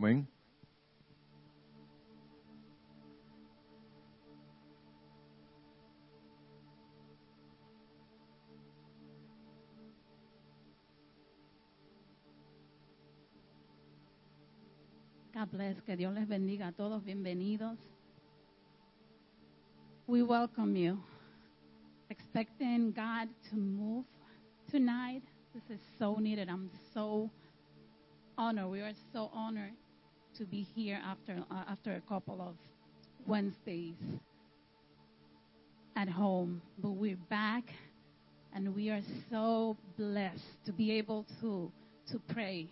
Bless. Que Dios les bendiga a todos. Bienvenidos. We welcome you. Expecting God to move tonight. This is so needed. I'm so honored. We are so honored to be here after uh, after a couple of Wednesdays at home. But we're back, and we are so blessed to be able to to pray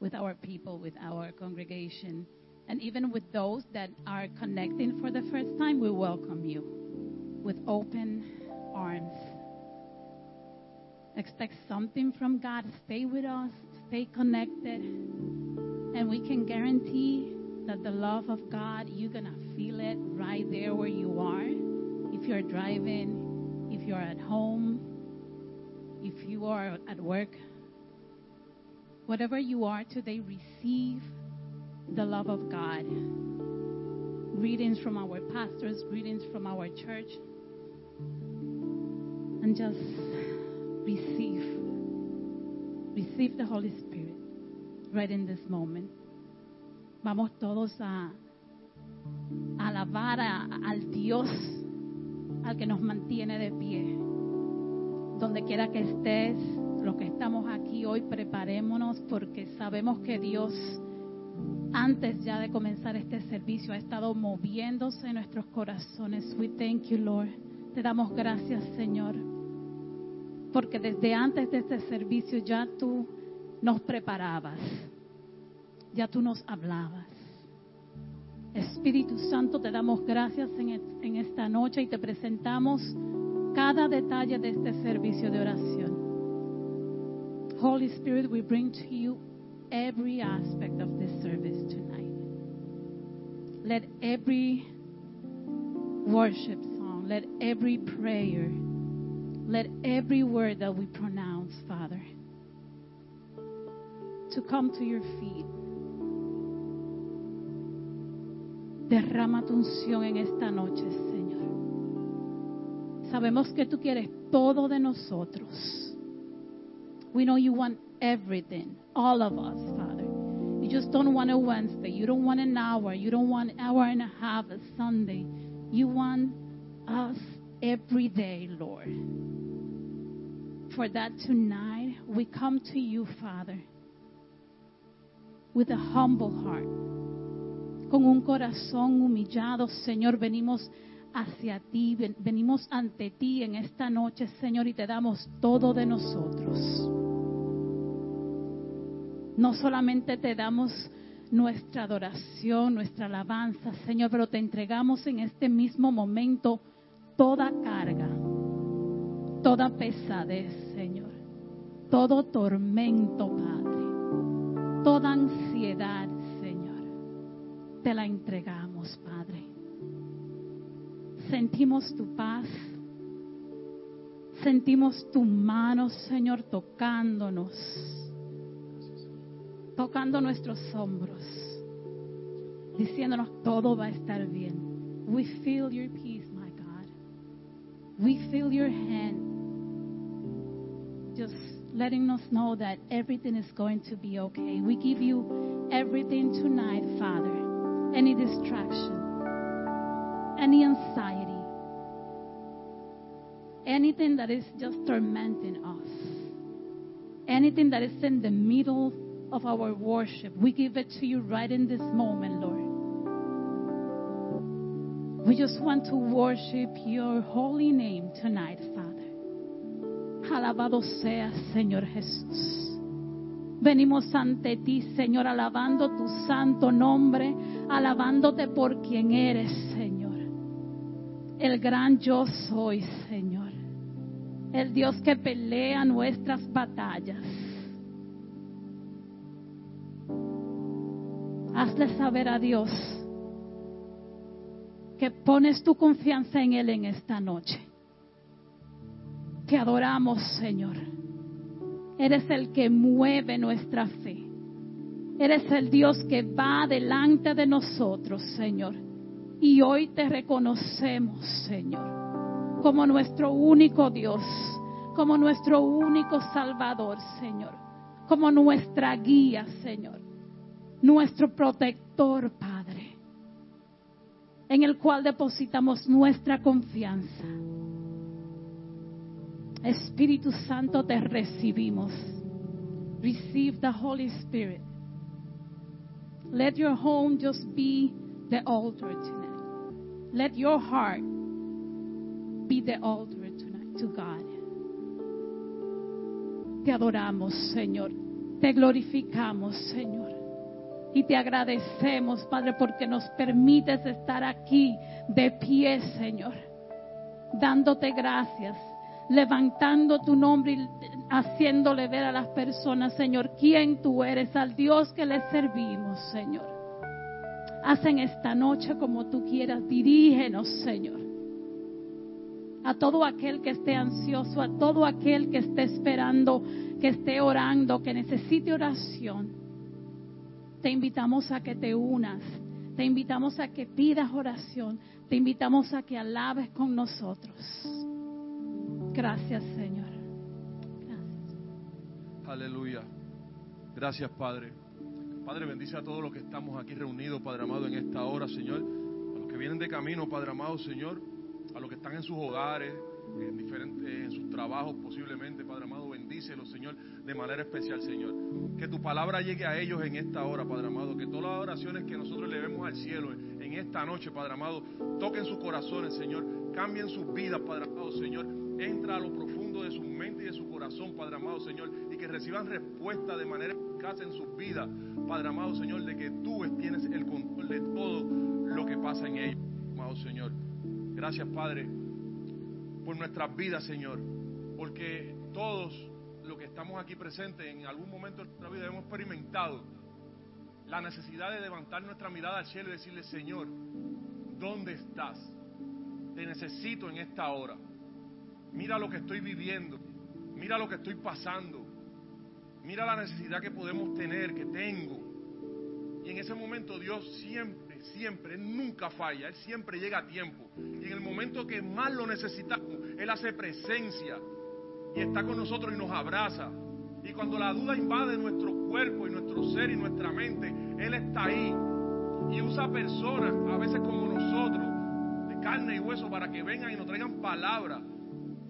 with our people, with our congregation, and even with those that are connecting for the first time. We welcome you with open arms. Expect something from God. Stay with us. Stay connected. And we can guarantee that the love of God, you're going to feel it right there where you are. If you're driving, if you're at home, if you are at work, whatever you are today, receive the love of God. Greetings from our pastors, greetings from our church. And just receive. Receive the Holy Spirit right in this moment. Vamos todos a alabar a- al Dios, al que nos mantiene de pie. Donde quiera que estés, los que estamos aquí hoy, preparémonos porque sabemos que Dios, antes ya de comenzar este servicio, ha estado moviéndose en nuestros corazones. We thank you, Lord. Te damos gracias, Señor porque desde antes de este servicio ya tú nos preparabas, ya tú nos hablabas. Espíritu Santo, te damos gracias en, esta noche y te presentamos cada detalle de este servicio de oración. Holy Spirit, we bring to you every aspect of this service tonight. Let every worship song, let every prayer, let every word that we pronounce, Father, to come to your feet. Derrama tu unción en esta noche, Señor. Sabemos que tú quieres todo de nosotros. We know you want everything, all of us, Father. You just don't want a Wednesday. You don't want an hour. You don't want an hour and a half a Sunday. You want us every day, Lord. For that tonight, we come to you, Father, with a humble heart. Con un corazón humillado, Señor, venimos hacia ti, ven- venimos ante ti en esta noche, Señor, y te damos todo de nosotros. No solamente te damos nuestra adoración, nuestra alabanza, Señor, pero te entregamos en este mismo momento toda carga, toda pesadez, Señor, todo tormento, Padre, toda ansiedad, Señor, te la entregamos, Padre. Sentimos tu paz, sentimos tu mano, Señor, tocándonos, tocando nuestros hombros, diciéndonos todo va a estar bien. We feel your peace, my God. We feel your hand just letting us know that everything is going to be okay. We give you everything tonight, Father. Any distraction, any anxiety, anything that is just tormenting us, anything that is in the middle of our worship, we give it to you right in this moment, Lord. We just want to worship your holy name tonight. Alabado seas, Señor Jesús. Venimos ante ti, Señor, alabando tu santo nombre, alabándote por quien eres, Señor. El gran yo soy, Señor. El Dios que pelea nuestras batallas. Hazle saber a Dios que pones tu confianza en Él en esta noche. Te adoramos, Señor. Eres el que mueve nuestra fe. Eres el Dios que va delante de nosotros, Señor. Y hoy te reconocemos, Señor, como nuestro único Dios, como nuestro único Salvador, Señor, como nuestra guía, Señor, nuestro protector, Padre, en el cual depositamos nuestra confianza. Espíritu Santo, te recibimos. Receive the Holy Spirit. Let your home just be the altar tonight. Let your heart be the altar tonight to God. Te adoramos, Señor. Te glorificamos, Señor. Y te agradecemos, Padre, porque nos permites estar aquí de pie, Señor. Dándote gracias, levantando tu nombre y haciéndole ver a las personas, Señor, quién tú eres, al Dios que le servimos, Señor. Hacen esta noche como tú quieras, dirígenos, Señor. A todo aquel que esté ansioso, a todo aquel que esté esperando, que esté orando, que necesite oración, te invitamos a que te unas, te invitamos a que pidas oración, te invitamos a que alabes con nosotros. Gracias, Señor. Aleluya. Gracias, Padre. Padre, bendice a todos los que estamos aquí reunidos, Padre amado, en esta hora, Señor. A los que vienen de camino, Padre amado, Señor. A los que están en sus hogares, en, diferentes, en sus trabajos posiblemente, Padre amado, bendícelos, Señor, de manera especial, Señor. Que tu palabra llegue a ellos en esta hora, Padre amado. Que todas las oraciones que nosotros le vemos al cielo en esta noche, Padre amado, toquen sus corazones, Señor. Cambien sus vidas, Padre amado, Señor. Entra a lo profundo de su mente y de su corazón, Padre amado, Señor. Y que reciban respuesta de manera eficaz en sus vidas, Padre amado, Señor, de que tú tienes el control de todo lo que pasa en ellos, amado Señor. Gracias, Padre, por nuestras vidas, Señor. Porque todos los que estamos aquí presentes en algún momento de nuestra vida hemos experimentado la necesidad de levantar nuestra mirada al cielo y decirle, Señor, ¿dónde estás? Te necesito en esta hora. Mira lo que estoy viviendo. Mira lo que estoy pasando. Mira la necesidad que podemos tener, que tengo. Y en ese momento Dios siempre, siempre, Él nunca falla. Él siempre llega a tiempo. Y en el momento que más lo necesitamos, Él hace presencia. Y está con nosotros y nos abraza. Y cuando la duda invade nuestro cuerpo y nuestro ser y nuestra mente, Él está ahí. Y usa personas, a veces como nosotros, de carne y hueso, para que vengan y nos traigan palabras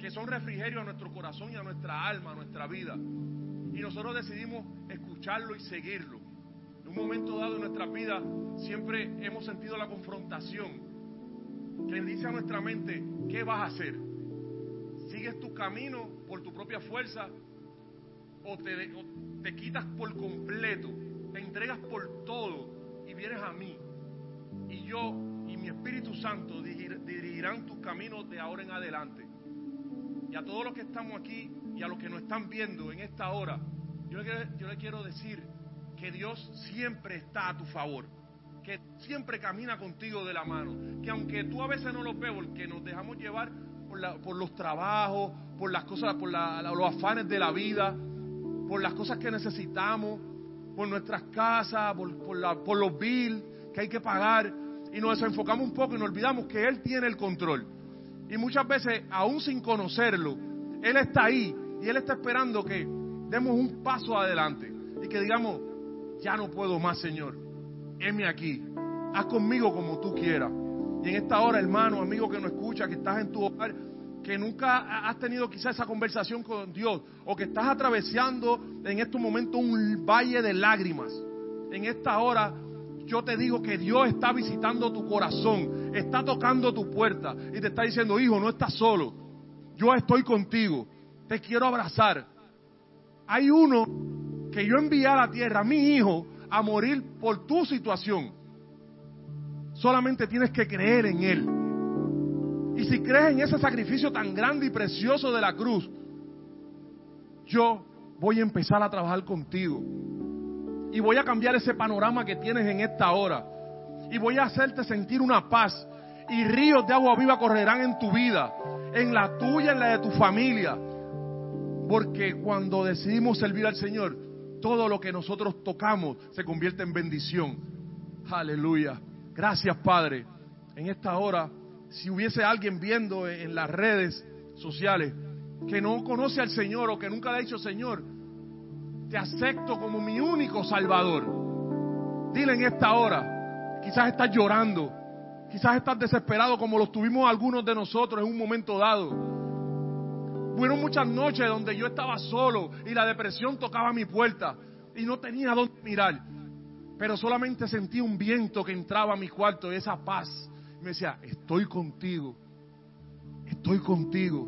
que son refrigerio a nuestro corazón y a nuestra alma, a nuestra vida. Y nosotros decidimos escucharlo y seguirlo. En un momento dado en nuestra vida siempre hemos sentido la confrontación que dice a nuestra mente, ¿qué vas a hacer? ¿Sigues tu camino por tu propia fuerza o te, o te quitas por completo, te entregas por todo y vienes a mí? Y yo y mi Espíritu Santo dirigirán tus caminos de ahora en adelante. Y a todos los que estamos aquí y a los que nos están viendo en esta hora, yo le, quiero decir que Dios siempre está a tu favor, que siempre camina contigo de la mano, que aunque tú a veces no lo ves, porque nos dejamos llevar por, la, por los trabajos, por las cosas, por la, los afanes de la vida, por las cosas que necesitamos, por nuestras casas, por, por los bills que hay que pagar, y nos desenfocamos un poco y nos olvidamos que Él tiene el control. Y muchas veces, aún sin conocerlo, Él está ahí y Él está esperando que demos un paso adelante y que digamos, ya no puedo más, Señor. Heme aquí. Haz conmigo como tú quieras. Y en esta hora, hermano, amigo que no escucha, que estás en tu hogar, que nunca has tenido quizás esa conversación con Dios, o que estás atravesando en estos momentos un valle de lágrimas. En esta hora, yo te digo que Dios está visitando tu corazón, está tocando tu puerta y te está diciendo, hijo, no estás solo. Yo estoy contigo. Te quiero abrazar. Hay uno que yo envié a la tierra, mi hijo, a morir por tu situación. Solamente tienes que creer en Él. Y si crees en ese sacrificio tan grande y precioso de la cruz, yo voy a empezar a trabajar contigo. Y voy a cambiar ese panorama que tienes en esta hora. Y voy a hacerte sentir una paz. Y ríos de agua viva correrán en tu vida, en la tuya, en la de tu familia. Porque cuando decidimos servir al Señor, todo lo que nosotros tocamos se convierte en bendición. Aleluya. Gracias, Padre. En esta hora, si hubiese alguien viendo en las redes sociales que no conoce al Señor o que nunca le ha dicho, Señor, te acepto como mi único Salvador. Dile en esta hora, quizás estás llorando, quizás estás desesperado como lo tuvimos algunos de nosotros en un momento dado. Fueron muchas noches donde yo estaba solo y la depresión tocaba mi puerta y no tenía dónde mirar. Pero solamente sentí un viento que entraba a mi cuarto y esa paz. me decía, estoy contigo, estoy contigo.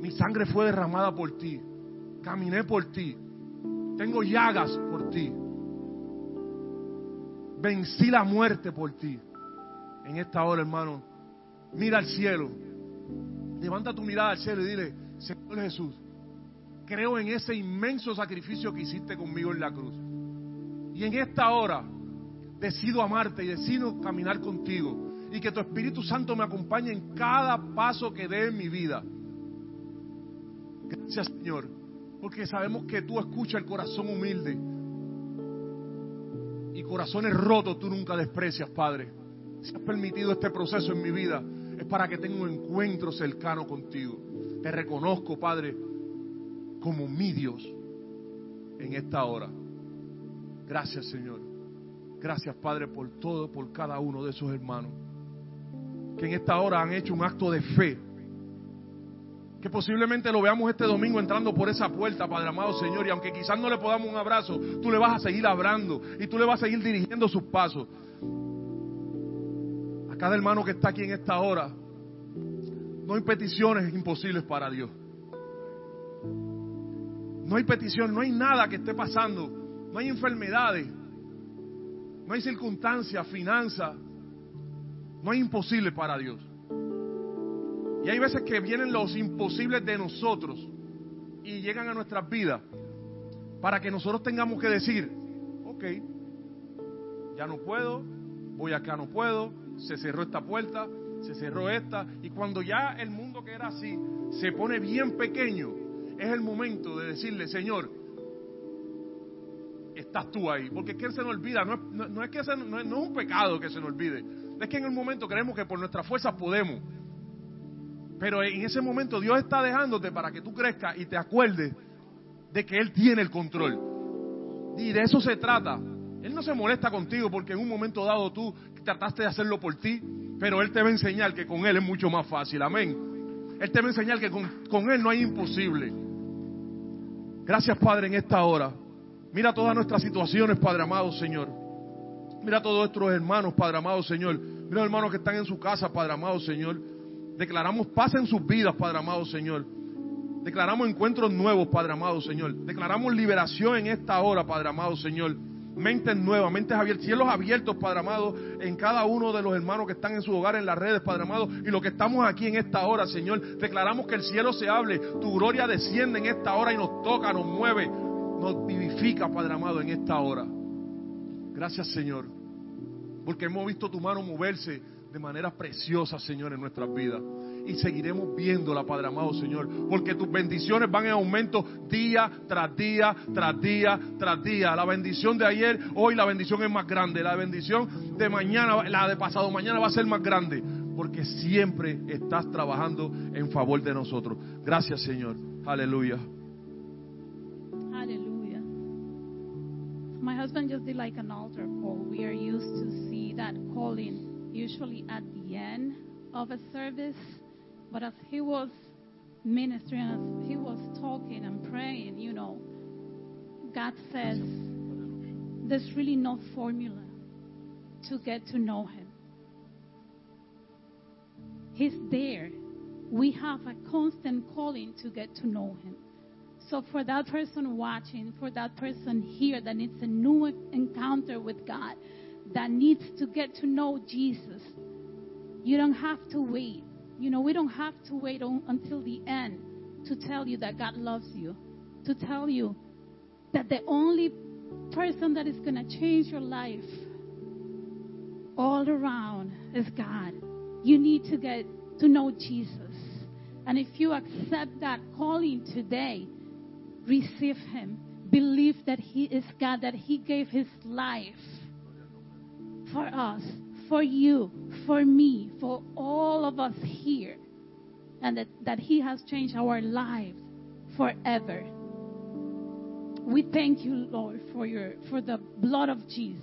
Mi sangre fue derramada por ti. Caminé por ti. Tengo llagas por ti. Vencí la muerte por ti. En esta hora, hermano, mira al cielo. Levanta tu mirada al cielo y dile, Señor Jesús, creo en ese inmenso sacrificio que hiciste conmigo en la cruz. Y en esta hora decido amarte y decido caminar contigo. Y que tu Espíritu Santo me acompañe en cada paso que dé en mi vida. Gracias Señor, porque sabemos que tú escuchas el corazón humilde. Y corazones rotos tú nunca desprecias, Padre. Si has permitido este proceso en mi vida, es para que tenga un encuentro cercano contigo. Te reconozco, Padre, como mi Dios en esta hora. Gracias, Señor. Gracias, Padre, por todo, por cada uno de esos hermanos que en esta hora han hecho un acto de fe. Que posiblemente lo veamos este domingo entrando por esa puerta, Padre amado Señor, y aunque quizás no le podamos un abrazo, tú le vas a seguir hablando y tú le vas a seguir dirigiendo sus pasos. A cada hermano que está aquí en esta hora, no hay peticiones imposibles para Dios. No hay petición, no hay nada que esté pasando, no hay enfermedades, no hay circunstancias, finanzas, no hay imposible para Dios. Y hay veces que vienen los imposibles de nosotros y llegan a nuestras vidas para que nosotros tengamos que decir, ok, ya no puedo, voy acá no puedo, se cerró esta puerta, se cerró esta, y cuando ya el mundo que era así se pone bien pequeño, es el momento de decirle, Señor, estás tú ahí, porque es que se nos olvida, no es, no, que no, es, un pecado que se nos olvide, es que en el momento creemos que por nuestras fuerzas podemos. Pero en ese momento Dios está dejándote para que tú crezcas y te acuerdes de que Él tiene el control. Y de eso se trata. Él no se molesta contigo porque en un momento dado tú trataste de hacerlo por ti, pero Él te va a enseñar que con Él es mucho más fácil. Amén. Él te va a enseñar que con, con Él no hay imposible. Gracias, Padre, en esta hora. Mira todas nuestras situaciones, Padre amado, Señor. Mira a todos nuestros hermanos, Padre amado, Señor. Mira los hermanos que están en su casa, Padre amado, Señor. Declaramos paz en sus vidas, Padre amado Señor. Declaramos encuentros nuevos, Padre amado Señor. Declaramos liberación en esta hora, Padre amado Señor. Mentes nuevas, mentes abiertas, cielos abiertos, Padre amado, en cada uno de los hermanos que están en su hogar, en las redes, Padre amado, y los que estamos aquí en esta hora, Señor. Declaramos que el cielo se hable, tu gloria desciende en esta hora y nos toca, nos mueve, nos vivifica, Padre amado, en esta hora. Gracias, Señor, porque hemos visto tu mano moverse de manera preciosa, Señor, en nuestras vidas. Y seguiremos viéndola, Padre amado, Señor, porque tus bendiciones van en aumento día tras día, tras día, tras día. La bendición de ayer, hoy la bendición es más grande. La bendición de mañana, la de pasado mañana va a ser más grande, porque siempre estás trabajando en favor de nosotros. Gracias, Señor. Aleluya. My husband just did like an altar call. We are used to see that calling usually at the end of a service. But as he was ministering, as he was talking and praying, you know, God says there's really no formula to get to know him. He's there. We have a constant calling to get to know him. So, for that person watching, for that person here that needs a new encounter with God, that needs to get to know Jesus, you don't have to wait. You know, we don't have to wait on, until the end to tell you that God loves you, to tell you that the only person that is going to change your life all around is God. You need to get to know Jesus. And if you accept that calling today, receive Him believe that He is God, that He gave His life for us, for you, for me, for all of us here, and that, that He has changed our lives forever. We thank you, Lord, for your for the blood of Jesus.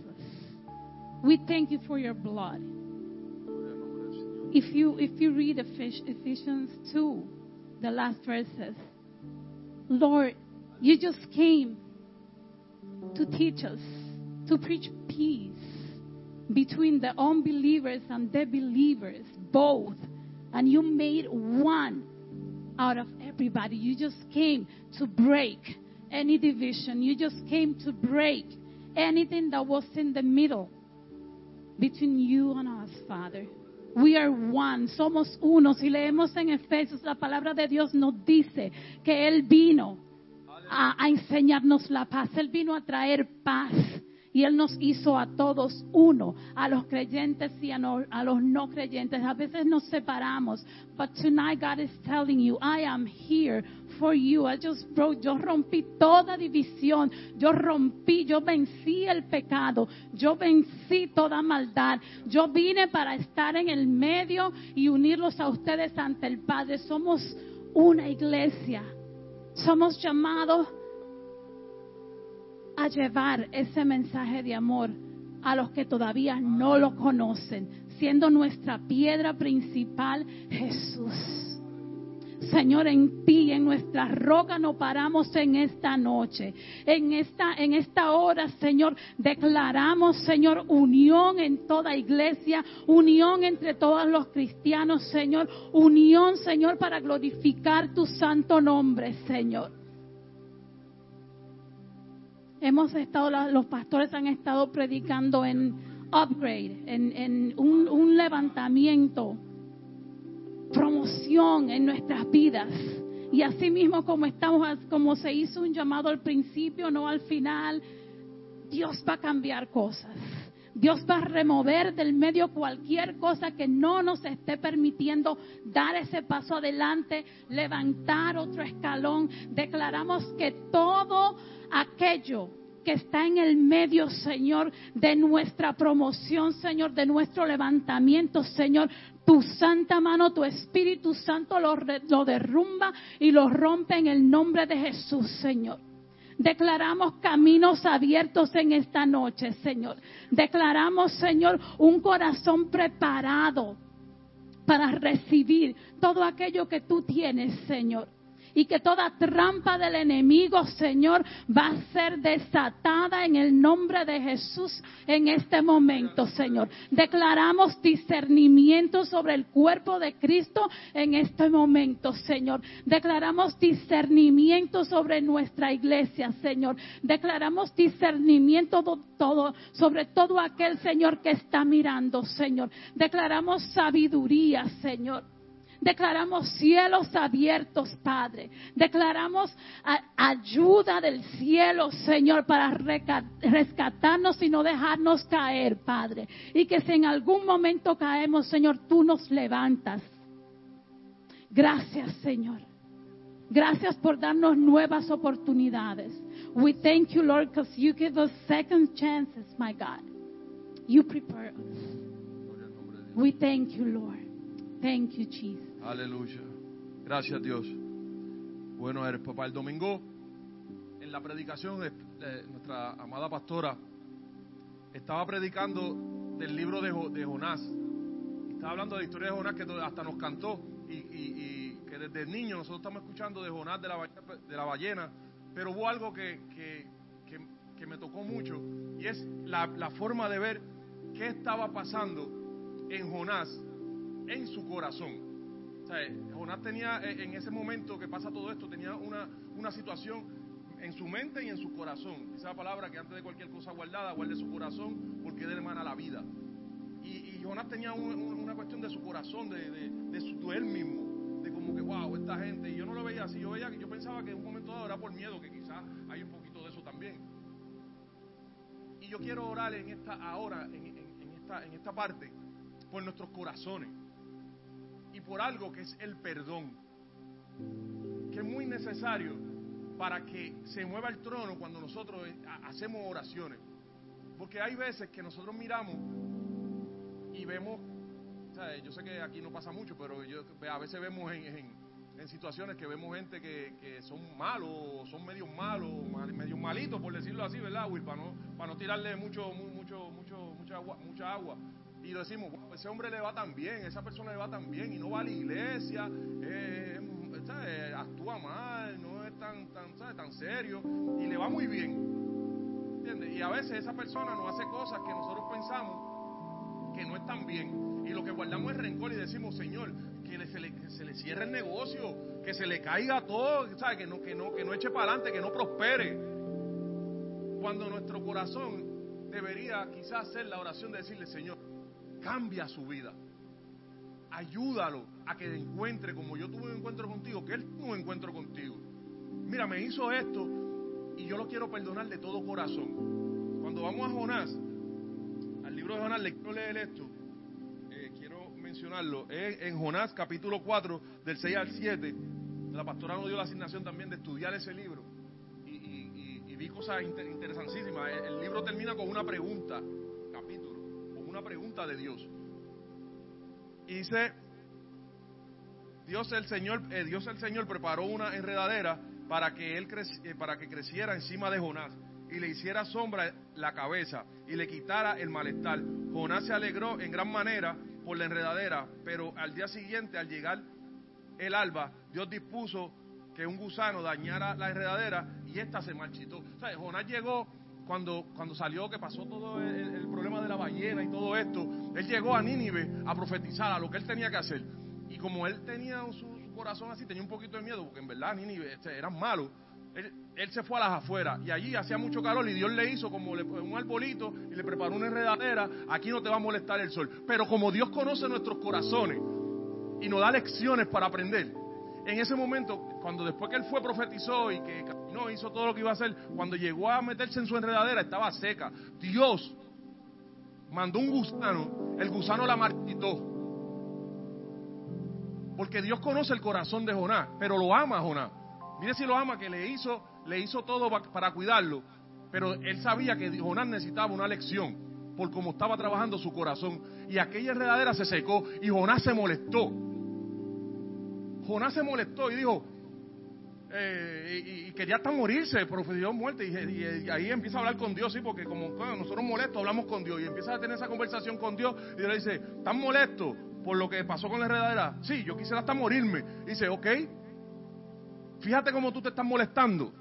We thank you for your blood. If you if you read Ephes- Ephesians 2, the last verses, Lord, you just came to teach us, to preach peace between the unbelievers and the believers, both. And you made one out of everybody. You just came to break any division. You just came to break anything that was in the middle between you and us, Father. We are one, somos uno. Si leemos en Efesios, la palabra de Dios nos dice que Él vino a, a enseñarnos la paz. Él vino a traer paz. Y Él nos hizo a todos uno, a los creyentes y a, no- a los no creyentes. A veces nos separamos. But tonight God is telling you, I am here for you. I just broke, yo rompí toda división. Yo rompí, yo vencí el pecado. Yo vencí toda maldad. Yo vine para estar en el medio y unirlos a ustedes ante el Padre. Somos una iglesia. Somos llamados a llevar ese mensaje de amor a los que todavía no lo conocen, siendo nuestra piedra principal Jesús. Señor, en ti, en nuestra roca nos paramos en esta noche. En esta, en esta hora, Señor, declaramos, Señor, unión en toda iglesia, unión entre todos los cristianos, Señor, unión, Señor, para glorificar tu santo nombre, Señor. Hemos estado, los pastores han estado predicando en upgrade, en, en un, un levantamiento, promoción en nuestras vidas. Y así mismo como estamos, como se hizo un llamado al principio, no al final, Dios va a cambiar cosas. Dios va a remover del medio cualquier cosa que no nos esté permitiendo dar ese paso adelante, levantar otro escalón. Declaramos que todo aquello que está en el medio, Señor, de nuestra promoción, Señor, de nuestro levantamiento, Señor, tu santa mano, tu Espíritu Santo lo, lo derrumba y lo rompe en el nombre de Jesús, Señor. Declaramos caminos abiertos en esta noche, Señor. Declaramos, Señor, un corazón preparado para recibir todo aquello que tú tienes, Señor. Y que toda trampa del enemigo, Señor, va a ser desatada en el nombre de Jesús en este momento, Señor. Declaramos discernimiento sobre el cuerpo de Cristo en este momento, Señor. Declaramos discernimiento sobre nuestra iglesia, Señor. Declaramos discernimiento sobre todo aquel, Señor, que está mirando, Señor. Declaramos sabiduría, Señor. Declaramos cielos abiertos, Padre. Declaramos ayuda del cielo, Señor, para rescatarnos y no dejarnos caer, Padre. Y que si en algún momento caemos, Señor, tú nos levantas. Gracias, Señor. Gracias por darnos nuevas oportunidades. We thank you, Lord, because you give us second chances, my God. You prepare us. We thank you, Lord. Thank you, Jesus. Aleluya. Gracias Dios. Bueno eres, papá. El domingo, en la predicación, de nuestra amada pastora estaba predicando del libro de, Jo- de Jonás. Estaba hablando de la historia de Jonás que hasta nos cantó y, que desde niño nosotros estamos escuchando de Jonás de la, ballena. Pero hubo algo que, que, que- me tocó mucho y es la forma de ver qué estaba pasando en Jonás en su corazón. Sea, Jonás tenía eh, en ese momento que pasa todo esto, tenía una, una situación en su mente y en su corazón. La palabra que antes de cualquier cosa guardada, guarde su corazón porque de él emana la vida. Y, Jonás tenía un- un- una cuestión de su corazón, de, de, de su, él mismo, de como que, wow, esta gente. Y yo no lo veía así, yo, veía, yo pensaba que en un momento dado era por miedo, que quizás hay un poquito de eso también. Y yo quiero orar en esta, ahora, en, en- en esta, en esta parte, por nuestros corazones y por algo que es el perdón, que es muy necesario para que se mueva el trono cuando nosotros eh, hacemos oraciones. Porque hay veces que nosotros miramos y vemos, yo sé que aquí no pasa mucho, pero yo, a veces vemos en, situaciones que vemos gente que, son malos, son medios malos, medios malitos, por decirlo así, ¿verdad, Will? Para no, para no tirarle mucho, mucho, mucho, mucha agua. Mucha agua. Y decimos, ese hombre le va tan bien, esa persona le va tan bien y no va a la iglesia, eh, actúa mal, no es tan, tan, tan serio y le va muy bien. ¿Entiendes? Y a veces esa persona nos hace cosas que nosotros pensamos que no están bien. Y lo que guardamos es rencor y decimos, Señor, que, se, le, se, le, cierre el negocio, que se le caiga todo, Que, no, que, no, que no eche para adelante, que no prospere. Cuando nuestro corazón debería quizás hacer la oración de decirle, Señor, cambia su vida ayúdalo a que encuentre, como yo tuve un encuentro contigo, que él tuvo un encuentro contigo. Mira, me hizo esto y yo lo quiero perdonar de todo corazón. Cuando vamos a Jonás, al libro de Jonás, le quiero leer esto, eh, quiero mencionarlo, en Jonás capítulo 4, del 6 al 7. La pastora nos dio la asignación también de estudiar ese libro y, vi cosas interesantísimas. el libro termina con una pregunta, una pregunta de Dios. Y dice, Dios el Señor, eh, Dios el Señor preparó una enredadera para que él eh, para que creciera encima de Jonás y le hiciera sombra la cabeza y le quitara el malestar. Jonás se alegró en gran manera por la enredadera, pero al día siguiente, al llegar el alba, Dios dispuso que un gusano dañara la enredadera y ésta se marchitó. O sea, Jonás llegó cuando, cuando salió, que pasó todo el, problema de la ballena y todo esto, él llegó a Nínive a profetizar a lo que él tenía que hacer. Y como él tenía su, corazón así, tenía un poquito de miedo, porque en verdad Nínive este, eran malos, él, se fue a las afueras y allí hacía mucho calor y Dios le hizo como le, un arbolito y le preparó una enredadera, aquí no te va a molestar el sol. Pero como Dios conoce nuestros corazones y nos da lecciones para aprender, en ese momento, cuando después que él fue profetizó y que no hizo todo lo que iba a hacer, cuando llegó a meterse en su enredadera estaba seca. Dios mandó un gusano, el gusano la marchitó. Porque Dios conoce el corazón de Jonás, pero lo ama Jonás. Mire si lo ama, que le hizo, le hizo todo para cuidarlo. Pero él sabía que Jonás necesitaba una lección por cómo estaba trabajando su corazón. Y aquella enredadera se secó y Jonás se molestó. Jonás se molestó y dijo, eh, y, quería hasta morirse, profetió muerte. Y, ahí empieza a hablar con Dios, sí, porque como nosotros molestos hablamos con Dios. Y empieza a tener esa conversación con Dios. Y Dios le dice, ¿estás molesto por lo que pasó con la enredadera? Sí, yo quisiera hasta morirme. Y dice, ok, fíjate cómo tú te estás molestando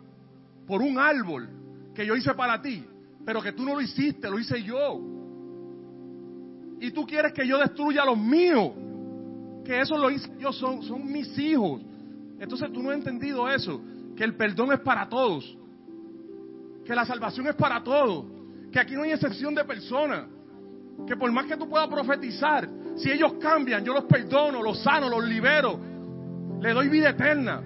por un árbol que yo hice para ti, pero que tú no lo hiciste, lo hice yo. Y tú quieres que yo destruya los míos, que eso lo hice yo, son, son mis hijos. Entonces tú no has entendido eso, que el perdón es para todos, que la salvación es para todos, que aquí no hay excepción de personas, que por más que tú puedas profetizar, si ellos cambian, yo los perdono, los sano, los libero, le doy vida eterna.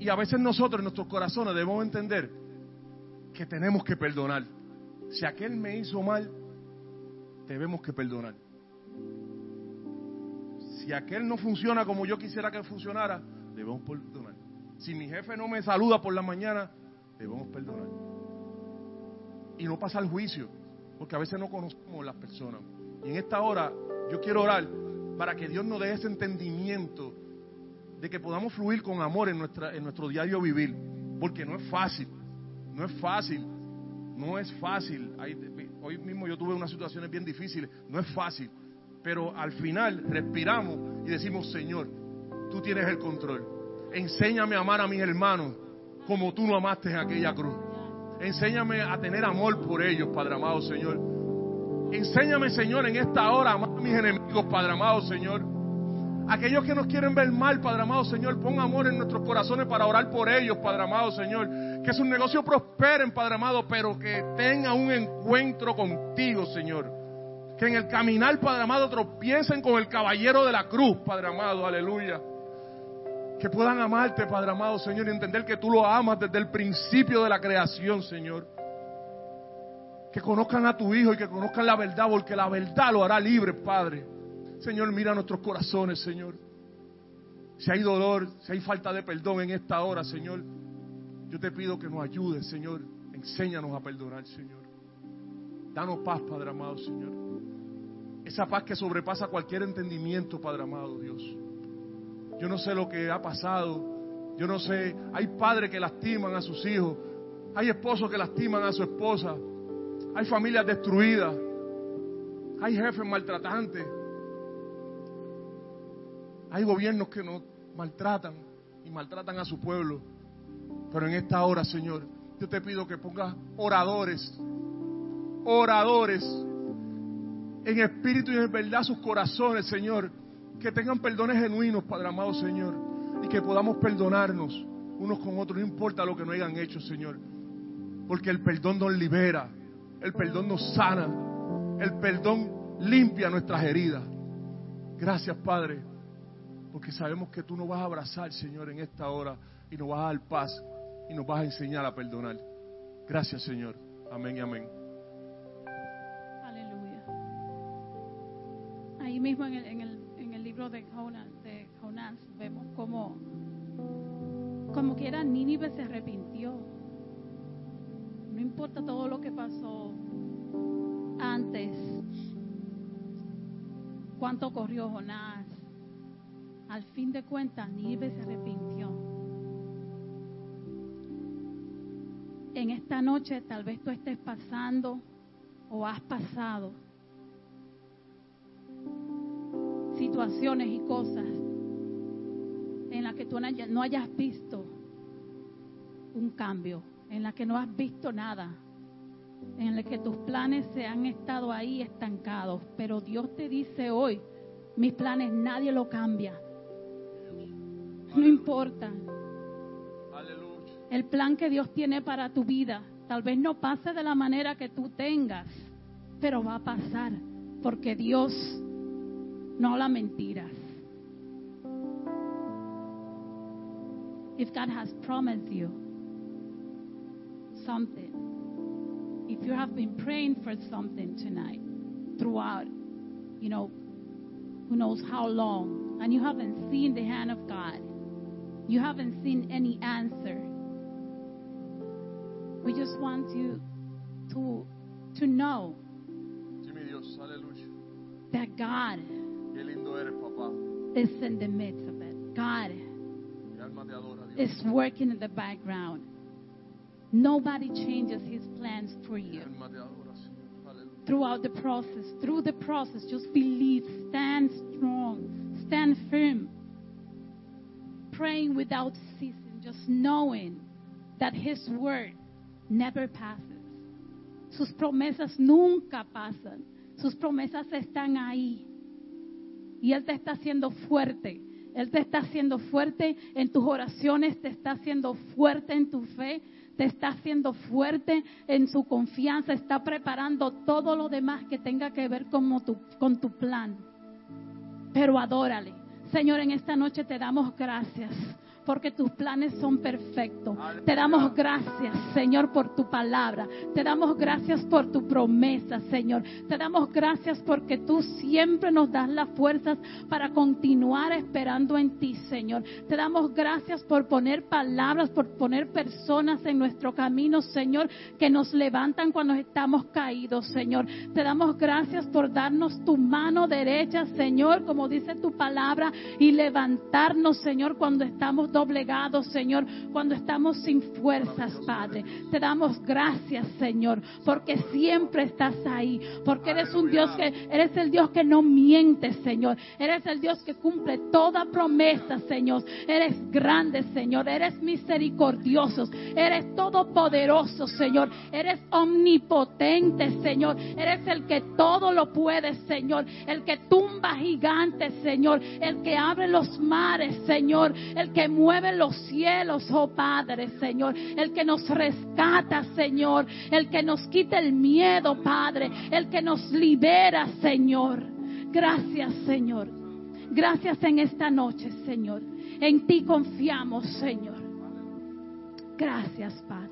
Y a veces nosotros en nuestros corazones debemos entender que tenemos que perdonar. Si aquel me hizo mal, debemos que perdonar si aquel no funciona como yo quisiera que funcionara, debemos perdonar. Si mi jefe no me saluda por la mañana, debemos perdonar. Y no pasar juicio, porque a veces no conocemos las personas. Y en esta hora yo quiero orar para que Dios nos dé ese entendimiento de que podamos fluir con amor en, nuestra, en nuestro diario vivir, porque no es fácil, no es fácil, no es fácil. hoy mismo yo tuve unas situaciones bien difíciles, no es fácil pero al final respiramos y decimos, Señor, tú tienes el control. Enséñame a amar a mis hermanos como tú no amaste en aquella cruz. Enséñame a tener amor por ellos, Padre amado Señor. Enséñame, Señor, en esta hora a amar a mis enemigos, Padre amado Señor. Aquellos que nos quieren ver mal, Padre amado Señor, pon amor en nuestros corazones para orar por ellos, Padre amado Señor. Que sus negocios prosperen, Padre amado, pero que tengan un encuentro contigo, Señor que en el caminar, Padre amado, tropiecen con el caballero de la cruz, Padre amado, aleluya. Que puedan amarte, Padre amado, Señor, y entender que tú lo amas desde el principio de la creación, Señor. Que conozcan a tu Hijo y que conozcan la verdad, porque la verdad lo hará libre, Padre. Señor, mira nuestros corazones, Señor. Si hay dolor, si hay falta de perdón en esta hora, Señor, yo te pido que nos ayudes, Señor. Enséñanos a perdonar, Señor. Danos paz, Padre amado, Señor. Esa paz que sobrepasa cualquier entendimiento, Padre amado, Dios. Yo no sé lo que ha pasado. Yo no sé. Hay padres que lastiman a sus hijos. Hay esposos que lastiman a su esposa. Hay familias destruidas. Hay jefes maltratantes. Hay gobiernos que nos maltratan y maltratan a su pueblo. Pero en esta hora, Señor, yo te pido que pongas oradores, oradores, en espíritu y en verdad sus corazones, Señor. Que tengan perdones genuinos, Padre amado, Señor. Y que podamos perdonarnos unos con otros, no importa lo que no hayan hecho, Señor. Porque el perdón nos libera, el perdón nos sana, el perdón limpia nuestras heridas. Gracias, Padre, porque sabemos que tú nos vas a abrazar, Señor, en esta hora y nos vas a dar paz y nos vas a enseñar a perdonar. Gracias, Señor. Amén y amén. Ahí mismo en el, en el, libro de Jonás, de Jonás vemos cómo, como quiera Nínive se arrepintió. No importa todo lo que pasó antes, cuánto corrió Jonás. Al fin de cuentas, Nínive se arrepintió. En esta noche tal vez tú estés pasando o has pasado situaciones y cosas en las que tú no hayas visto un cambio, en las que no has visto nada, en las que tus planes se han estado ahí estancados. Pero Dios te dice hoy, mis planes nadie lo cambia. No importa. El plan que Dios tiene para tu vida tal vez no pase de la manera que tú tengas, pero va a pasar porque Dios no habla mentiras. If God has promised you something, if you have been praying for something tonight, throughout, you know, who knows how long, and you haven't seen the hand of God, you haven't seen any answer. We just want you to to know that God is in the midst of it. God is working in the background. Nobody changes his plans for you. Throughout the process, through the process, just believe, stand strong, stand firm, praying without ceasing, just knowing that his word never passes. Sus promesas nunca pasan. Sus promesas están ahí. Y Él te está haciendo fuerte. Él te está haciendo fuerte en tus oraciones, te está haciendo fuerte en tu fe, te está haciendo fuerte en su confianza, está preparando todo lo demás que tenga que ver con tu, con tu plan. Pero adórale. Señor, en esta noche te damos gracias porque tus planes son perfectos. Te damos gracias, Señor, por tu palabra. Te damos gracias por tu promesa, Señor. Te damos gracias porque tú siempre nos das las fuerzas para continuar esperando en ti, Señor. Te damos gracias por poner palabras, por poner personas en nuestro camino, Señor, que nos levantan cuando estamos caídos, Señor. Te damos gracias por darnos tu mano derecha, Señor, como dice tu palabra, y levantarnos, Señor, cuando estamos doblegados, Señor, cuando estamos sin fuerzas, Padre. Te damos gracias, Señor, porque siempre estás ahí, porque eres un Dios que, eres el Dios que no miente, Señor. Eres el Dios que cumple toda promesa, Señor. Eres grande, Señor. Eres misericordioso. Eres todopoderoso, Señor. Eres omnipotente, Señor. Eres el que todo lo puede, Señor. El que tumba gigantes, Señor. El que abre los mares, Señor. El que mueve los cielos, oh Padre, Señor. El que nos rescata, Señor. El que nos quita el miedo, Padre. El que nos libera, Señor. Gracias, Señor. Gracias en esta noche, Señor. En ti confiamos, Señor. Gracias, Padre.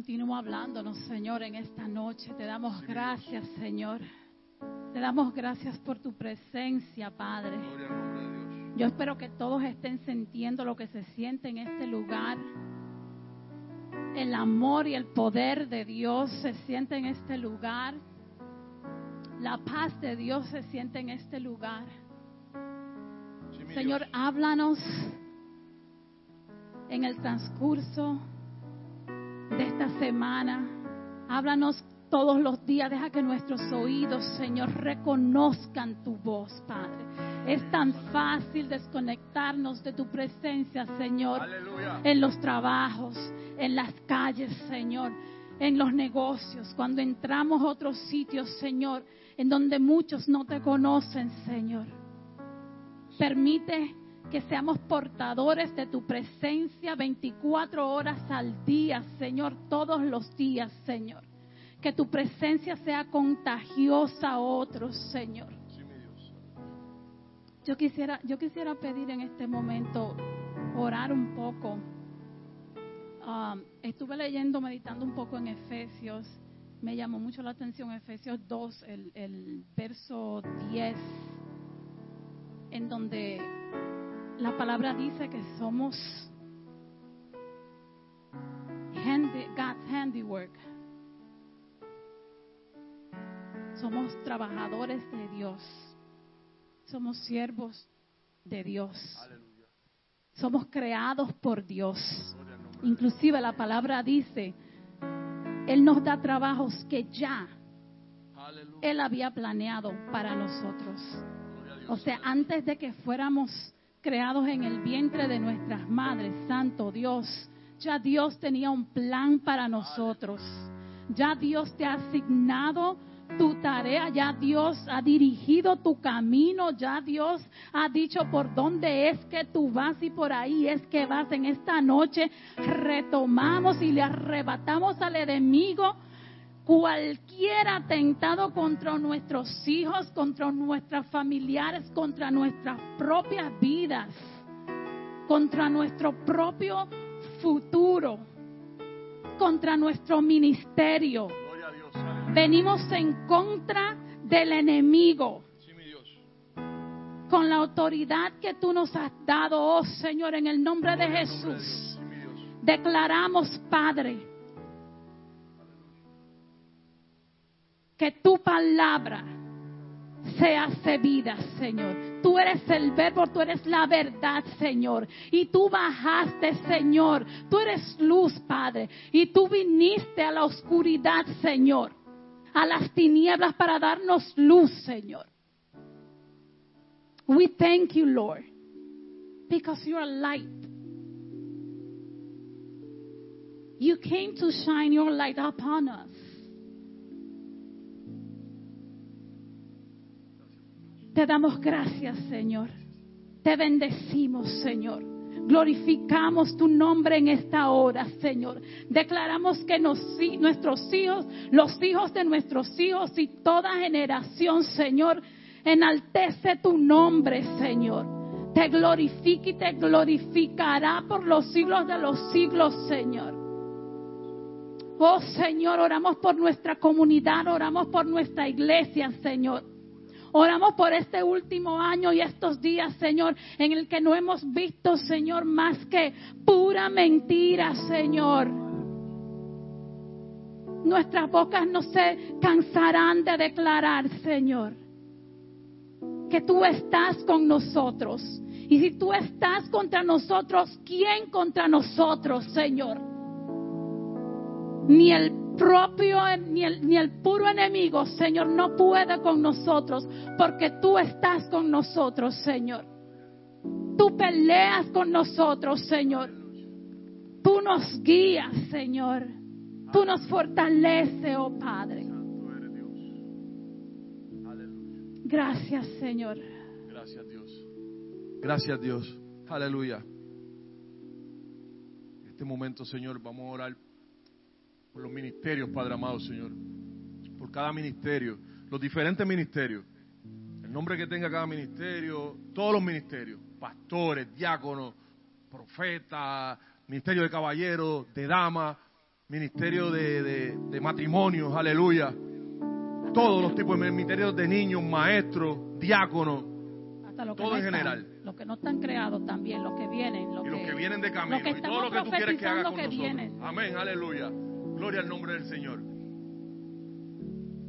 Continúa hablándonos, Señor, en esta noche. Te damos gracias, Señor. Te damos gracias por tu presencia, Padre. Yo espero que todos estén sintiendo lo que se siente en este lugar. El amor y el poder de Dios se siente en este lugar. La paz de Dios se siente en este lugar. Señor, háblanos en el transcurso de esta semana. Háblanos todos los días. Deja que nuestros oídos, Señor, reconozcan tu voz, Padre. Es tan fácil desconectarnos de tu presencia, Señor Aleluya. en los trabajos, en las calles, Señor, en los negocios, cuando entramos a otros sitios, Señor, en donde muchos no te conocen, Señor. Permite que seamos portadores de tu presencia 24 horas al día, Señor, todos los días, Señor. Que tu presencia sea contagiosa a otros, Señor. Yo quisiera, yo quisiera pedir en este momento, orar un poco. Um, estuve leyendo, meditando un poco en Efesios. Me llamó mucho la atención Efesios 2, el, el verso 10, en donde la palabra dice que somos God's handiwork. Somos trabajadores de Dios. Somos siervos de Dios. Somos creados por Dios. Inclusive la palabra dice, Él nos da trabajos que ya. Él había planeado para nosotros. O sea, antes de que fuéramos creados en el vientre de nuestras madres, Santo Dios, ya Dios tenía un plan para nosotros. Ya Dios te ha asignado tu tarea, ya Dios ha dirigido tu camino, ya Dios ha dicho por dónde es que tú vas y por ahí es que vas. En esta noche retomamos y le arrebatamos al enemigo cualquier atentado contra nuestros hijos, contra nuestros familiares, contra nuestras propias vidas, contra nuestro propio futuro, contra nuestro ministerio. A Dios. Venimos en contra del enemigo Sí, mi Dios. con la autoridad que tú nos has dado, oh Señor, en el nombre de Jesús. Sí. Declaramos, Padre, que tu palabra se hace vida, Señor. Tú eres el verbo, tú eres la verdad, Señor. Y tú bajaste, Señor. Tú eres luz, Padre. Y tú viniste a la oscuridad, Señor. A las tinieblas para darnos luz, Señor. We thank you, Lord, because you are light. You came to shine your light upon us. Te damos gracias, Señor. Te bendecimos, Señor. Glorificamos tu nombre en esta hora, Señor. Declaramos que nuestros hijos, los hijos de nuestros hijos y toda generación, Señor, enaltece tu nombre, Señor. Te glorifica y te glorificará por los siglos de los siglos, Señor. Oh Señor, oramos por nuestra comunidad, oramos por nuestra iglesia, Señor. Oramos por este último año y estos días, Señor, en el que no hemos visto, Señor, más que pura mentira, Señor. Nuestras bocas no se cansarán de declarar, Señor, que tú estás con nosotros. Y si tú estás contra nosotros, ¿quién contra nosotros, Señor? Ni el propio ni el, ni el puro enemigo, Señor, no puede con nosotros, porque tú estás con nosotros, Señor. Tú peleas con nosotros, Señor. Tú nos guías, Señor. Tú nos fortaleces, oh Padre. Gracias, Señor. Gracias Dios. Gracias Dios. Aleluya. En este momento, Señor, vamos a orar por los ministerios, Padre amado, Señor. Por cada ministerio, los diferentes ministerios. El nombre que tenga cada ministerio, todos los ministerios, pastores, diáconos, profetas, ministerio de caballeros, de damas, ministerio de, de, de matrimonios, aleluya. Todos los tipos de ministerios de niños, maestros, diáconos, que Todo no en están, general. Los que no están creados también, los que vienen. Los y los que, que vienen de camino los que y todo lo que tú quieres que haga con que nosotros. vienen. Amén, aleluya. Gloria al nombre del Señor.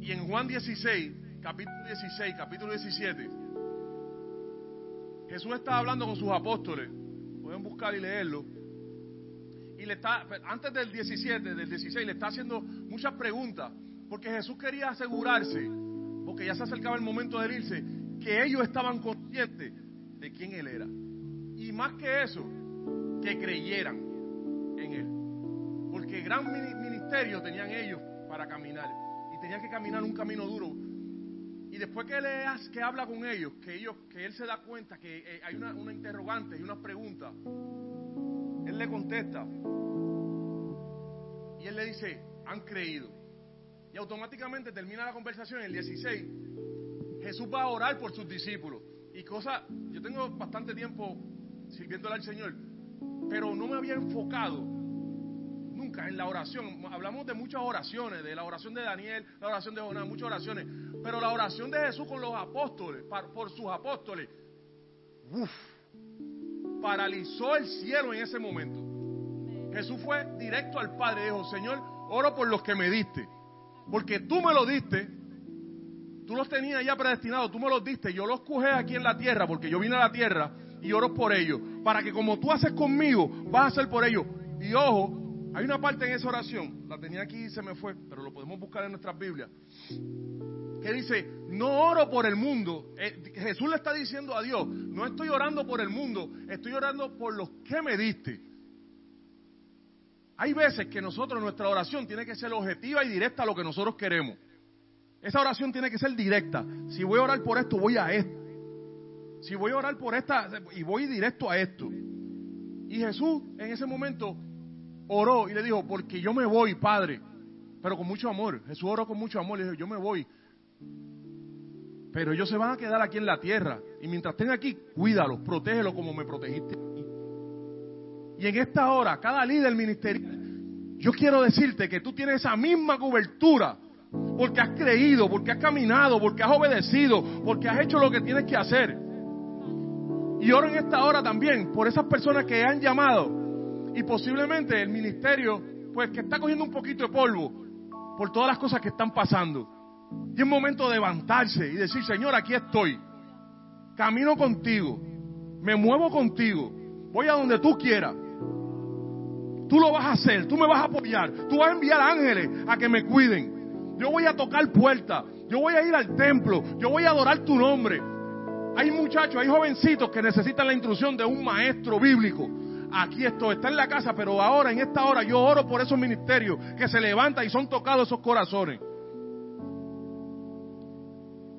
Y en Juan 16, capítulo 16, capítulo 17, Jesús está hablando con sus apóstoles. Pueden buscar y leerlo. Y le está, antes del 17, del 16, le está haciendo muchas preguntas. Porque Jesús quería asegurarse, porque ya se acercaba el momento de irse, que ellos estaban conscientes de quién Él era. Y más que eso, que creyeran en Él. Porque gran ministerio tenían ellos para caminar. Y tenían que caminar un camino duro. Y después que, que habla con ellos, que ellos, que él se da cuenta que eh, hay una, una interrogante y unas preguntas, él le contesta. Y él le dice, han creído. Y automáticamente termina la conversación el 16. Jesús va a orar por sus discípulos. Y cosa, yo tengo bastante tiempo sirviéndole al Señor, pero no me había enfocado en la oración. Hablamos de muchas oraciones, de la oración de Daniel, la oración de Jonás, muchas oraciones. Pero la oración de Jesús con los apóstoles, por sus apóstoles, uf, paralizó el cielo en ese momento. Jesús fue directo al Padre y dijo, Señor, oro por los que me diste. Porque tú me lo diste, tú los tenías ya predestinados, tú me los diste, yo los cogé aquí en la tierra, porque yo vine a la tierra y oro por ellos. Para que como tú haces conmigo, vas a hacer por ellos. Y ojo, hay una parte en esa oración, la tenía aquí y se me fue, pero lo podemos buscar en nuestras Biblias, que dice, no oro por el mundo. Eh, Jesús le está diciendo a Dios, no estoy orando por el mundo, estoy orando por los que me diste. Hay veces que nosotros, nuestra oración tiene que ser objetiva y directa a lo que nosotros queremos. Esa oración tiene que ser directa. Si voy a orar por esto, voy a esto. Si voy a orar por esta, y voy directo a esto. Y Jesús en ese momento oró y le dijo, porque yo me voy, Padre. Pero con mucho amor. Jesús oró con mucho amor. Le dijo, yo me voy. Pero ellos se van a quedar aquí en la tierra. Y mientras estén aquí, cuídalos, protégelos como me protegiste. Y en esta hora, cada líder ministerial, yo quiero decirte que tú tienes esa misma cobertura. Porque has creído, porque has caminado, porque has obedecido, porque has hecho lo que tienes que hacer. Y oro en esta hora también por esas personas que han llamado y posiblemente el ministerio, pues que está cogiendo un poquito de polvo por todas las cosas que están pasando. Y es momento de levantarse y decir, Señor, aquí estoy. Camino contigo. Me muevo contigo. Voy a donde tú quieras. Tú lo vas a hacer. Tú me vas a apoyar. Tú vas a enviar ángeles a que me cuiden. Yo voy a tocar puertas. Yo voy a ir al templo. Yo voy a adorar tu nombre. Hay muchachos, hay jovencitos que necesitan la instrucción de un maestro bíblico. Aquí estoy, está en la casa, pero ahora, en esta hora, yo oro por esos ministerios que se levantan y son tocados esos corazones.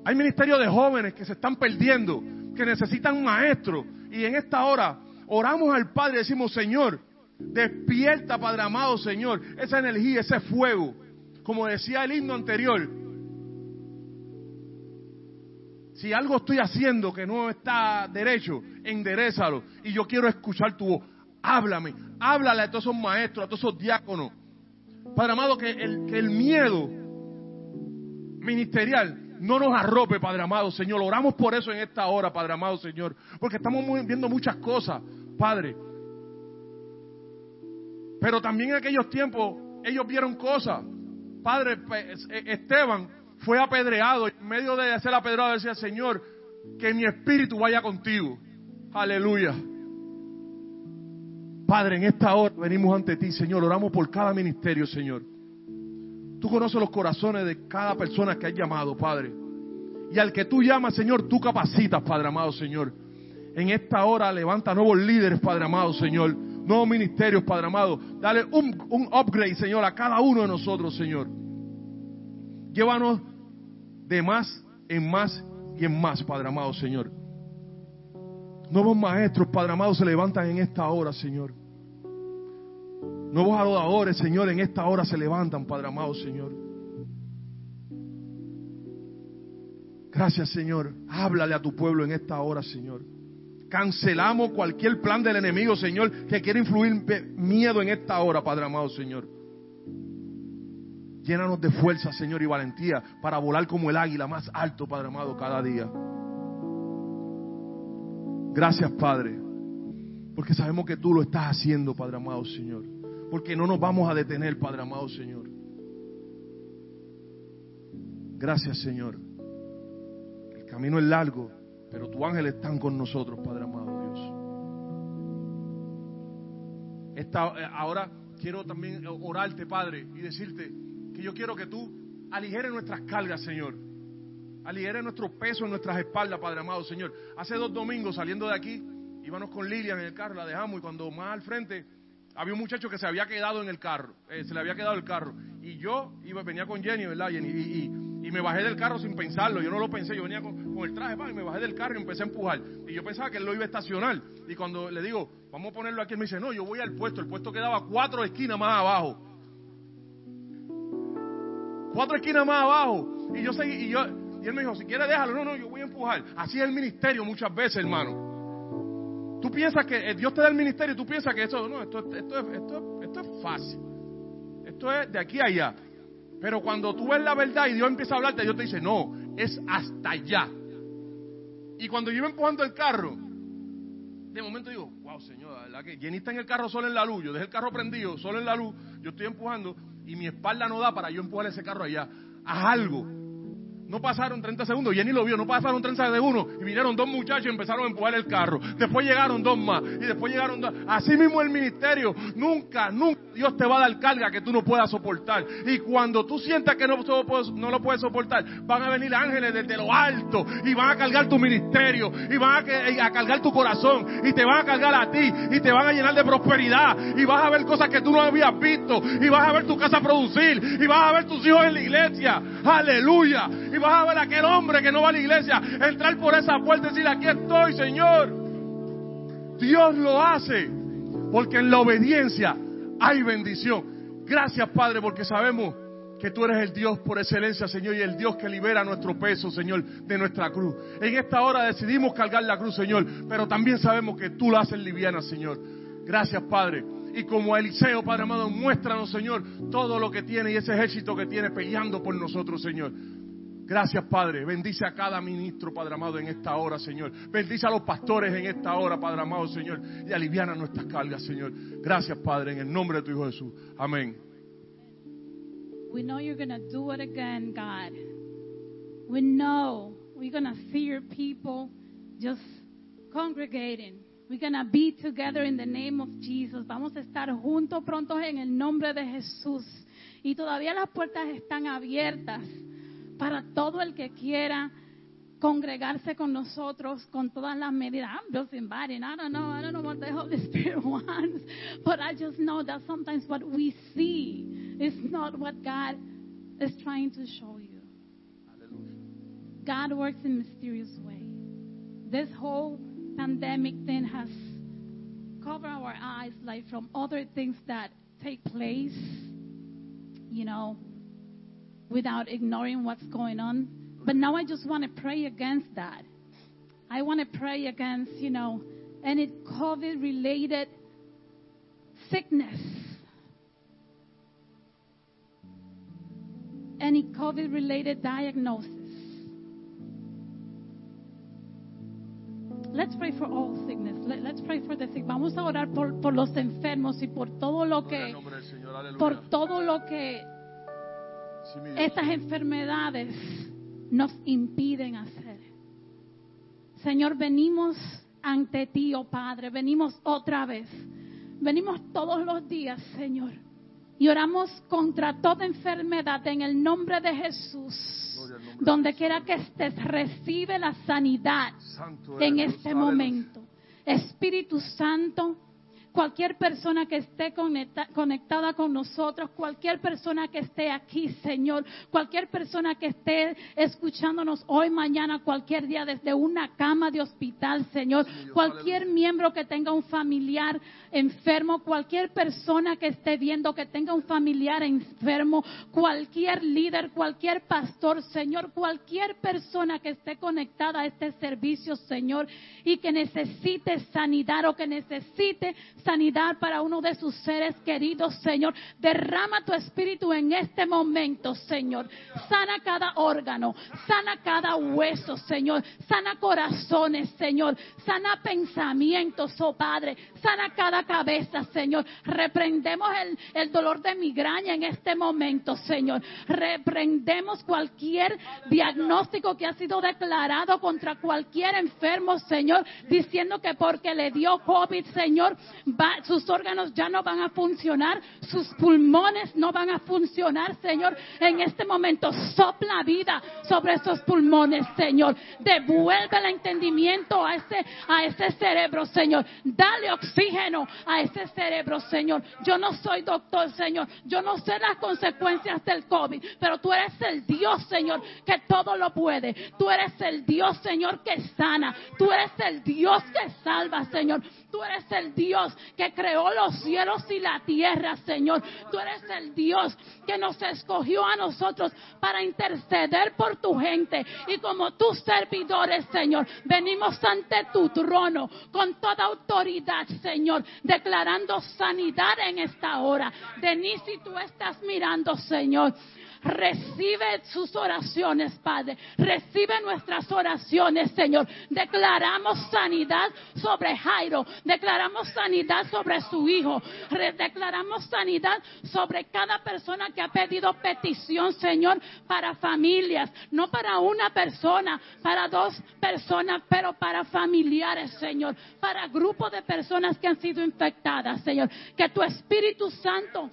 Hay ministerios de jóvenes que se están perdiendo, que necesitan maestros. Y en esta hora oramos al Padre y decimos, Señor, despierta, Padre amado, Señor, esa energía, ese fuego. Como decía el himno anterior, si algo estoy haciendo que no está derecho, enderezalo. Y yo quiero escuchar tu voz. Háblame, háblale a todos esos maestros, a todos esos diáconos. Padre amado, que el, miedo ministerial no nos arrope, Padre amado, Señor. Oramos por eso en esta hora, Padre amado, Señor. Porque estamos viendo muchas cosas, Padre. Pero también en aquellos tiempos ellos vieron cosas. Padre, pe- eh, Esteban fue apedreado. En medio de ser apedreado decía, Señor, que mi espíritu vaya contigo. Aleluya. Padre, en esta hora venimos ante ti, Señor. Oramos por cada ministerio, Señor. Tú conoces los corazones de cada persona que has llamado, Padre. Y al que tú llamas, Señor, tú capacitas, Padre amado, Señor. En esta hora levanta nuevos líderes, Padre amado, Señor. Nuevos ministerios, Padre amado. Dale un, un upgrade, Señor, a cada uno de nosotros, Señor. Llévanos de más en más y en más, Padre amado, Señor. Nuevos maestros, Padre amado, se levantan en esta hora, Señor. Nuevos adoradores, Señor, en esta hora se levantan, Padre amado, Señor. Gracias, Señor. Háblale a tu pueblo en esta hora, Señor. Cancelamos cualquier plan del enemigo, Señor, que quiera influir miedo en esta hora, Padre amado, Señor. Llénanos de fuerza, Señor, y valentía para volar como el águila más alto, Padre amado, cada día. Gracias, Padre, porque sabemos que tú lo estás haciendo, Padre amado, Señor. Porque no nos vamos a detener, Padre amado, Señor. Gracias, Señor. El camino es largo, pero tu ángel están con nosotros, Padre amado Dios. Eh, ahora quiero también orarte, Padre, y decirte que yo quiero que tú aligeres nuestras cargas, Señor. Aligere nuestro peso en nuestras espaldas, Padre amado, Señor. Hace dos domingos saliendo de aquí, íbamos con Lilian en el carro, la dejamos y cuando más al frente había un muchacho que se había quedado en el carro, eh, se le había quedado el carro. Y yo iba, venía con Jenny, ¿verdad? y, y, me bajé del carro sin pensarlo, yo no lo pensé, yo venía con, el traje, y me bajé del carro y empecé a empujar. Y yo pensaba que él lo iba a estacionar. Y cuando le digo, vamos a ponerlo aquí, él me dice, no, yo voy al puesto, el puesto quedaba cuatro esquinas más abajo. Cuatro esquinas más abajo. Y yo seguí, y yo, y él me dijo, si quiere déjalo, no, no, yo voy a empujar. Así es el ministerio muchas veces, hermano. Tú piensas que eh, Dios te da el ministerio y tú piensas que esto, no, esto, esto, esto, esto es fácil. Esto es de aquí a allá. Pero cuando tú ves la verdad y Dios empieza a hablarte, Dios te dice, no, es hasta allá. Y cuando yo iba empujando el carro, de momento digo, wow, Señor, verdad que Jenny en el carro solo en la luz, yo dejé el carro prendido, solo en la luz, yo estoy empujando y mi espalda no da para yo empujar ese carro allá. Haz algo. No pasaron 30 segundos, Jenny lo vio, no pasaron 30 segundos y vinieron dos muchachos y empezaron a empujar el carro. Después llegaron dos más y después llegaron dos. Así mismo el ministerio, nunca, nunca Dios te va a dar carga que tú no puedas soportar. Y cuando tú sientas que no, no lo puedes soportar, van a venir ángeles desde lo alto y van a cargar tu ministerio y van a, a cargar tu corazón y te van a cargar a ti y te van a llenar de prosperidad y vas a ver cosas que tú no habías visto y vas a ver tu casa producir y vas a ver tus hijos en la iglesia. Aleluya y vas a ver a aquel hombre que no va a la iglesia entrar por esa puerta y decir, aquí estoy, Señor. Dios lo hace, porque en la obediencia hay bendición. Gracias, Padre, porque sabemos que tú eres el Dios por excelencia, Señor, y el Dios que libera nuestro peso, Señor, de nuestra cruz. En esta hora decidimos cargar la cruz, Señor, pero también sabemos que tú la haces liviana, Señor. Gracias, Padre. Y como Eliseo, Padre amado, muéstranos, Señor, todo lo que tiene y ese ejército que tiene peleando por nosotros, Señor. Gracias, Padre. Bendice a cada ministro, Padre amado, en esta hora, Señor. Bendice a los pastores en esta hora, Padre amado, Señor. Y aliviana nuestras cargas, Señor. Gracias, Padre, en el nombre de tu Hijo Jesús. Amén. We know you're going to do it again, God. We know we're going to see your people just congregating. We're going to be together in the name of Jesus. Vamos a estar juntos pronto en el nombre de Jesús. Y todavía las puertas están abiertas para todo el que quiera congregarse con nosotros con todas las medidas. I'm just inviting. I don't know. I don't know what the Holy Spirit wants. But I just know that sometimes what we see is not what God is trying to show you. God works in mysterious ways. This whole pandemic thing has covered our eyes like from other things that take place. You know, without ignoring what's going on. But now I just want to pray against that. I want to pray against, you know, any COVID related sickness. Any COVID related diagnosis. Let's pray for all sickness. Let, us pray for the sick. Vamos a orar por, por los enfermos y por todo lo que, por todo lo que estas enfermedades nos impiden hacer. Señor, venimos ante ti, oh Padre, venimos otra vez. Venimos todos los días, Señor, Y oramos contra toda enfermedad en el nombre de Jesús. Donde quiera que estés, recibe la sanidad Santo en este Aleluya. momento. Espíritu Santo, cualquier persona que esté conecta- conectada con nosotros, cualquier persona que esté aquí, Señor, cualquier persona que esté escuchándonos hoy, mañana, cualquier día desde una cama de hospital, Señor, cualquier miembro que tenga un familiar enfermo, cualquier persona que esté viendo que tenga un familiar enfermo, cualquier líder, cualquier pastor, Señor, cualquier persona que esté conectada a este servicio, Señor, y que necesite sanidad o que necesite sanidad para uno de sus seres queridos, Señor. Derrama tu espíritu en este momento, Señor. Sana cada órgano, sana cada hueso, Señor. Sana corazones, Señor. Sana pensamientos, oh Padre. Sana cada cabeza, Señor. Reprendemos el, dolor de migraña en este momento, Señor. Reprendemos cualquier diagnóstico que ha sido declarado contra cualquier enfermo, Señor, diciendo que porque le dio COVID, Señor, sus órganos ya no van a funcionar, sus pulmones no van a funcionar, Señor. En este momento sopla vida sobre esos pulmones, Señor. Devuelve el entendimiento a ese, a ese cerebro, Señor. Dale oxígeno a ese cerebro, Señor. Yo no soy doctor, Señor. Yo no sé las consecuencias del COVID, pero tú eres el Dios, Señor, que todo lo puede. Tú eres el Dios, Señor, que sana. Tú eres el Dios que salva, Señor. Tú eres el Dios que creó los cielos y la tierra, Señor. Tú eres el Dios que nos escogió a nosotros para interceder por tu gente. Y como tus servidores, Señor, venimos ante tu trono con toda autoridad, Señor, declarando sanidad en esta hora. Denise, si tú estás mirando, Señor. Recibe sus oraciones, Padre. Recibe nuestras oraciones, Señor. Declaramos sanidad sobre Jairo. Declaramos sanidad sobre su hijo. Declaramos sanidad sobre cada persona que ha pedido petición, Señor, para familias. No para una persona, para dos personas, pero para familiares, Señor. Para grupos de personas que han sido infectadas, Señor. Que tu Espíritu Santo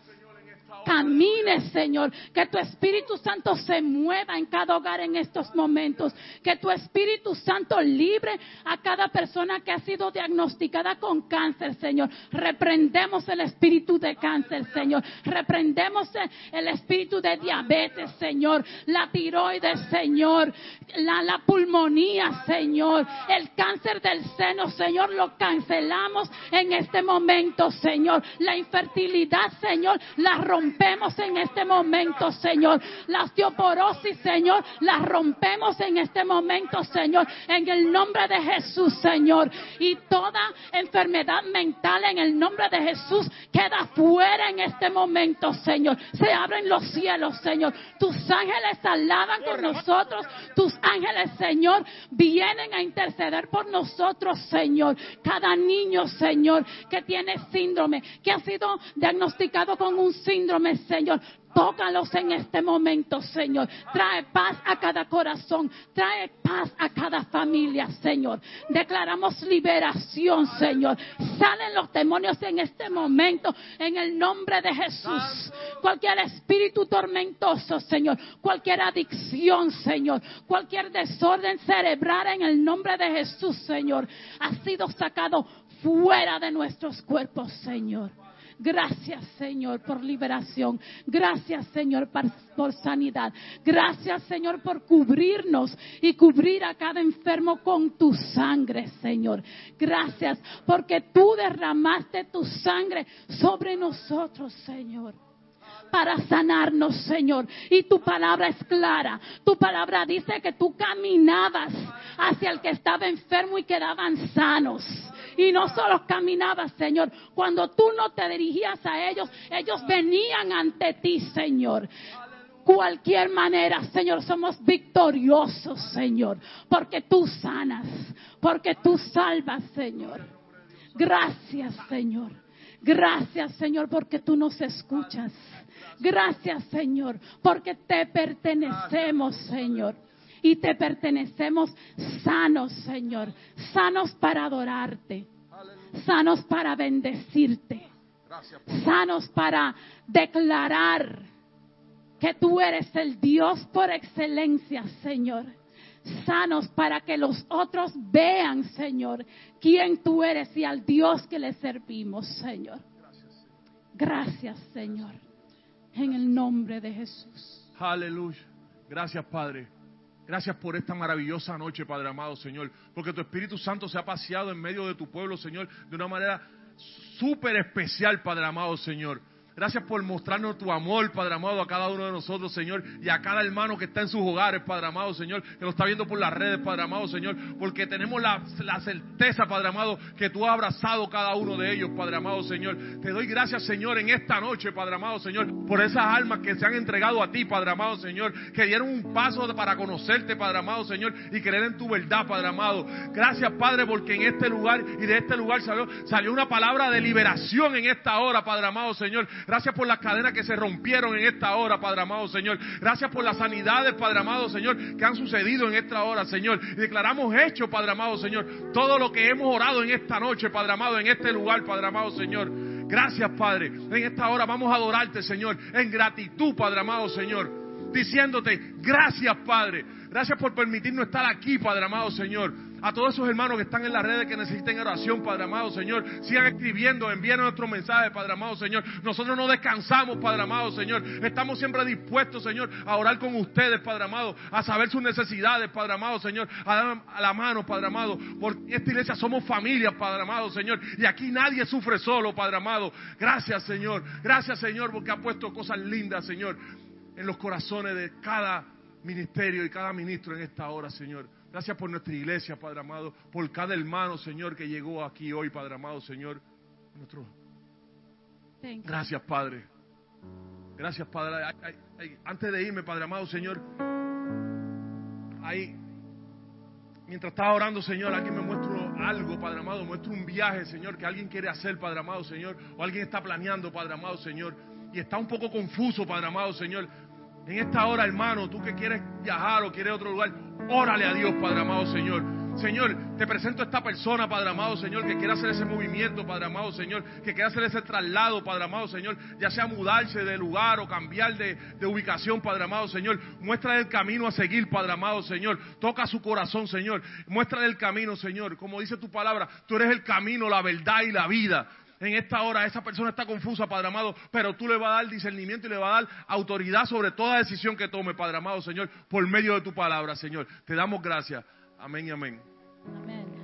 camine, Señor. Que tu Espíritu Santo se mueva en cada hogar en estos momentos. Que tu Espíritu Santo libre a cada persona que ha sido diagnosticada con cáncer, Señor. Reprendemos el espíritu de cáncer, Señor. Reprendemos el- espíritu de diabetes, Señor. La tiroides, Señor. La, la pulmonía, Señor. El cáncer del seno, Señor. Lo cancelamos en este momento, Señor. La infertilidad, Señor. La rompemos en este momento, Señor. La osteoporosis, Señor. La rompemos en este momento, Señor. En el nombre de Jesús, Señor. Y toda enfermedad mental en el nombre de Jesús queda fuera en este momento, Señor. Se abren los cielos, Señor. Tus ángeles alaban con nosotros. Tus ángeles, Señor, vienen a interceder por nosotros, Señor. Cada niño, Señor, que tiene síndrome, que ha sido diagnosticado con un síndrome, Señor. Tócalos en este momento, Señor. Trae paz a cada corazón. Trae paz a cada familia, Señor. Declaramos liberación, Señor. Salen los demonios en este momento en el nombre de Jesús. Cualquier espíritu tormentoso, Señor. Cualquier adicción, Señor. Cualquier desorden cerebral en el nombre de Jesús, Señor. Ha sido sacado fuera de nuestros cuerpos, Señor. Gracias, Señor, por liberación. Gracias, Señor, por sanidad. Gracias, Señor, por cubrirnos y cubrir a cada enfermo con tu sangre, Señor. Gracias, porque tú derramaste tu sangre sobre nosotros, Señor para sanarnos, Señor. Y tu palabra es clara. Tu palabra dice que tú caminabas hacia el que estaba enfermo y quedaban sanos. Y no solo caminabas, Señor. Cuando tú no te dirigías a ellos, ellos venían ante ti, Señor. Cualquier manera, Señor, somos victoriosos, Señor, porque tú sanas, porque tú salvas, Señor. Gracias, Señor. Gracias, Señor, porque tú nos escuchas. Gracias, Señor, porque te pertenecemos, Señor. Y te pertenecemos sanos, Señor. Sanos para adorarte. Sanos para bendecirte. Sanos para declarar que tú eres el Dios por excelencia, Señor. Sanos para que los otros vean, Señor, quién tú eres y al Dios que le servimos, Señor. Gracias, Señor. En el nombre de Jesús. Aleluya. Gracias, Padre. Gracias por esta maravillosa noche, Padre amado, Señor. Porque tu Espíritu Santo se ha paseado en medio de tu pueblo, Señor, de una manera súper especial, Padre amado, Señor. Gracias por mostrarnos tu amor, Padre amado, a cada uno de nosotros, Señor, y a cada hermano que está en sus hogares, Padre amado, Señor, que lo está viendo por las redes, Padre amado, Señor, porque tenemos la, la certeza, Padre amado, que tú has abrazado cada uno de ellos, Padre amado, Señor. Te doy gracias, Señor, en esta noche, Padre amado, Señor, por esas almas que se han entregado a ti, Padre amado, Señor, que dieron un paso para conocerte, Padre amado, Señor, y creer en tu verdad, Padre amado. Gracias, Padre, porque en este lugar y de este lugar salió, salió una palabra de liberación en esta hora, Padre amado, Señor. Gracias por las cadenas que se rompieron en esta hora, Padre amado, Señor. Gracias por las sanidades, Padre amado, Señor, que han sucedido en esta hora, Señor. Y declaramos hecho, Padre amado, Señor, todo lo que hemos orado en esta noche, Padre amado, en este lugar, Padre amado, Señor. Gracias, Padre. En esta hora vamos a adorarte, Señor, en gratitud, Padre amado, Señor. Diciéndote, gracias, Padre. Gracias por permitirnos estar aquí, Padre amado, Señor. A todos esos hermanos que están en las redes que necesiten oración, Padre amado, Señor. Sigan escribiendo, envíen nuestro mensaje, Padre amado, Señor. Nosotros no descansamos, Padre amado, Señor. Estamos siempre dispuestos, Señor, a orar con ustedes, Padre amado. A saber sus necesidades, Padre amado, Señor. A dar a la mano, Padre amado. Porque esta iglesia somos familia, Padre amado, Señor. Y aquí nadie sufre solo, Padre amado. Gracias, Señor. Gracias, Señor, porque ha puesto cosas lindas, Señor, en los corazones de cada ministerio y cada ministro en esta hora, Señor. Gracias por nuestra iglesia, Padre amado, por cada hermano, Señor, que llegó aquí hoy, Padre amado, Señor. Nuestro... Gracias, Padre. Gracias, Padre. Ay, ay, ay, Antes de irme, Padre amado, Señor, ahí, mientras estaba orando, Señor, alguien me muestra algo, Padre amado, muestra un viaje, Señor, que alguien quiere hacer, Padre amado, Señor, o alguien está planeando, Padre amado, Señor, y está un poco confuso, Padre amado, Señor. En esta hora, hermano, tú que quieres viajar o quieres otro lugar, órale a Dios, Padre amado, Señor. Señor, te presento a esta persona, Padre amado, Señor, que quiere hacer ese movimiento, Padre amado, Señor, que quiere hacer ese traslado, Padre amado, Señor, ya sea mudarse de lugar o cambiar de, de ubicación, Padre amado, Señor. Muestra el camino a seguir, Padre amado, Señor. Toca su corazón, Señor. Muestra el camino, Señor. Como dice tu palabra, tú eres el camino, la verdad y la vida. En esta hora esa persona está confusa, Padre amado, pero tú le vas a dar discernimiento y le vas a dar autoridad sobre toda decisión que tome, Padre amado, Señor, por medio de tu palabra, Señor. Te damos gracias. Amén y amén. Amén.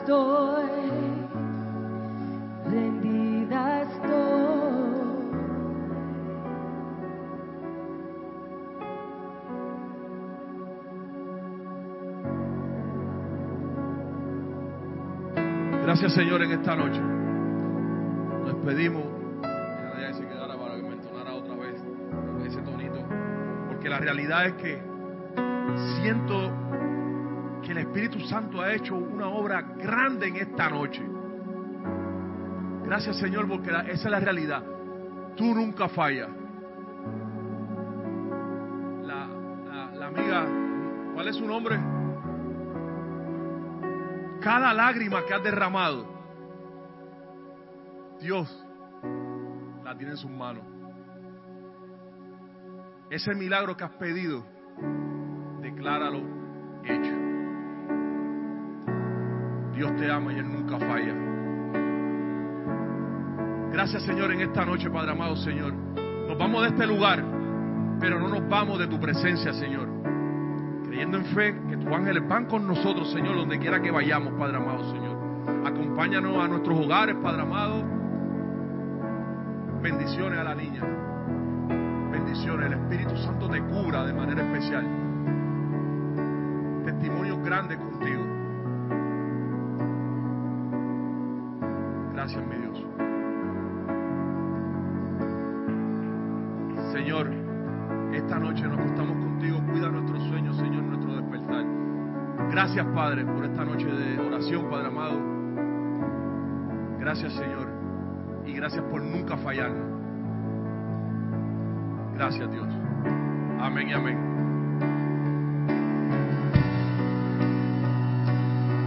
estoy, rendida estoy. Gracias Señor en esta noche. Nos pedimos que la se quedara para que me entonara otra vez ese tonito. Porque la realidad es que siento que el Espíritu Santo ha hecho una obra grande en esta noche. Gracias Señor porque esa es la realidad. Tú nunca fallas. La, la, la amiga, ¿cuál es su nombre? Cada lágrima que has derramado, Dios la tiene en sus manos. Ese milagro que has pedido, decláralo Dios te ama y Él nunca falla. Gracias Señor en esta noche, Padre amado Señor. Nos vamos de este lugar, pero no nos vamos de tu presencia, Señor. Creyendo en fe que tus ángeles van con nosotros, Señor, donde quiera que vayamos, Padre amado Señor. Acompáñanos a nuestros hogares, Padre amado. Bendiciones a la niña. Bendiciones. El Espíritu Santo te cubra de manera especial. Testimonios grandes Gracias, Padre, por esta noche de oración, Padre amado. Gracias, Señor. Y gracias por nunca fallarnos. Gracias, Dios. Amén y amén.